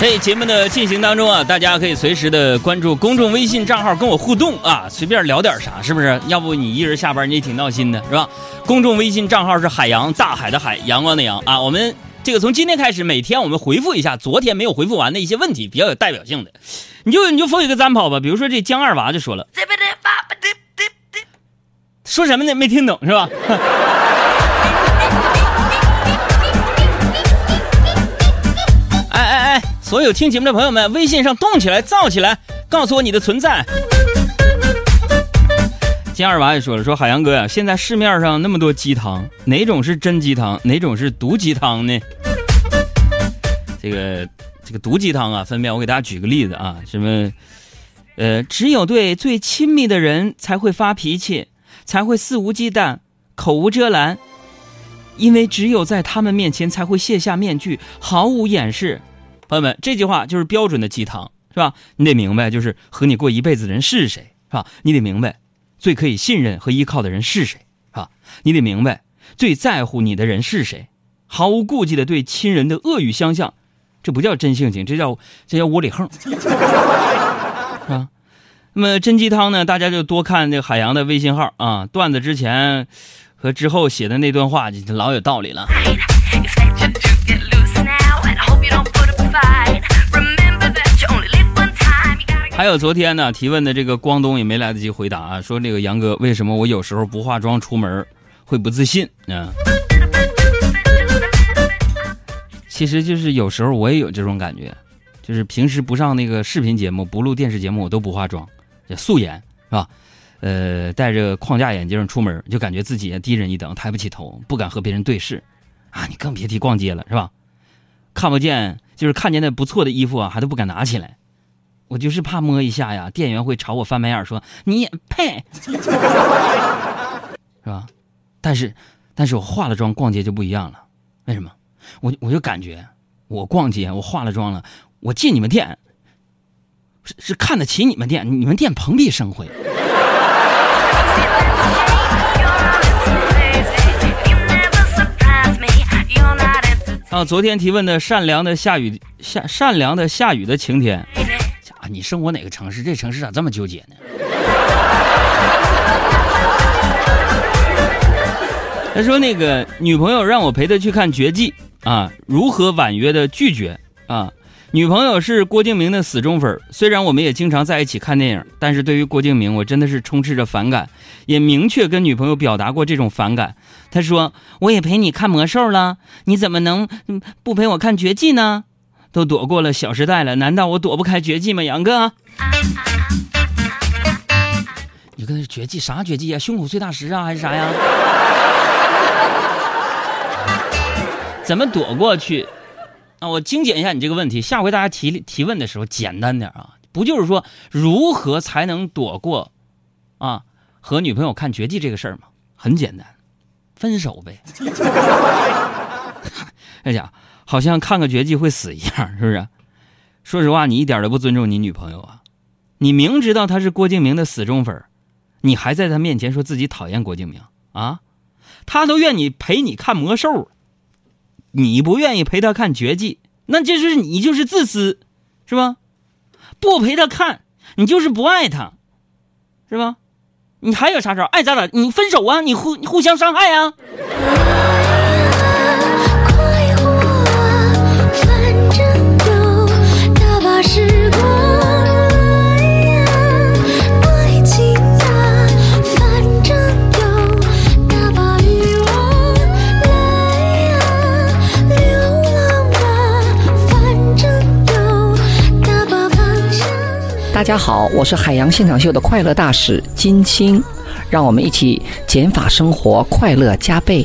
在节目的进行当中啊，大家可以随时的关注公众微信账号跟我互动啊，随便聊点啥，是不是？要不你一人下班你也挺闹心的，是吧？公众微信账号是海洋大海的海，阳光的阳啊。我们这个从今天开始，每天我们回复一下昨天没有回复完的一些问题，比较有代表性的。你就你就封一个单跑吧，比如说这江二娃就说了，说什么呢？没听懂是吧？所有听节目的朋友们，微信上动起来，造起来，告诉我你的存在。金二娃也说了，说海洋哥呀，现在市面上那么多鸡汤，哪种是真鸡汤，哪种是毒鸡汤呢？这个这个毒鸡汤啊，分别我给大家举个例子啊，什么，呃，只有对最亲密的人才会发脾气，才会肆无忌惮、口无遮拦，因为只有在他们面前才会卸下面具，毫无掩饰。朋友们，这句话就是标准的鸡汤，是吧？你得明白，就是和你过一辈子的人是谁，是吧？你得明白，最可以信任和依靠的人是谁，是吧？你得明白，最在乎你的人是谁，毫无顾忌的对亲人的恶语相向，这不叫真性情，这叫这叫窝里横，是吧？那么真鸡汤呢？大家就多看这个海洋的微信号啊，段子之前和之后写的那段话，就老有道理了。还有昨天呢提问的这个光东也没来得及回答啊，说这个杨哥为什么我有时候不化妆出门会不自信呢？其实就是有时候我也有这种感觉，就是平时不上那个视频节目、不录电视节目，我都不化妆，素颜是吧？呃，戴着框架眼镜出门，就感觉自己低人一等，抬不起头，不敢和别人对视啊！你更别提逛街了，是吧？看不见，就是看见那不错的衣服啊，还都不敢拿起来。我就是怕摸一下呀，店员会朝我翻白眼说你也配，是吧？但是，但是我化了妆逛街就不一样了。为什么？我我就感觉我逛街，我化了妆了，我进你们店是是看得起你们店，你们店蓬荜生辉。啊，昨天提问的善良的下雨下善良的下雨的晴天。你生活哪个城市？这城市咋这么纠结呢？他说：“那个女朋友让我陪她去看《绝技》啊，如何婉约的拒绝啊？女朋友是郭敬明的死忠粉，虽然我们也经常在一起看电影，但是对于郭敬明，我真的是充斥着反感，也明确跟女朋友表达过这种反感。他说：我也陪你看魔兽了，你怎么能不陪我看《绝技》呢？”都躲过了《小时代》了，难道我躲不开绝技吗？杨哥，你跟那绝技啥绝技啊？胸口碎大石啊，还是啥呀？怎么躲过去？那，我精简一下你这个问题，下回大家提提问的时候简单点啊，不就是说如何才能躲过啊和女朋友看绝技这个事儿吗？很简单，分手呗。哎呀。好像看个绝技会死一样，是不是？说实话，你一点都不尊重你女朋友啊！你明知道她是郭敬明的死忠粉，你还在她面前说自己讨厌郭敬明啊？她都愿意陪你看魔兽，你不愿意陪他看绝技，那就是你就是自私，是吧？不陪他看，你就是不爱他，是吧？你还有啥招？爱咋咋？你分手啊！你互互相伤害啊！大家好，我是海洋现场秀的快乐大使金星，让我们一起减法生活，快乐加倍。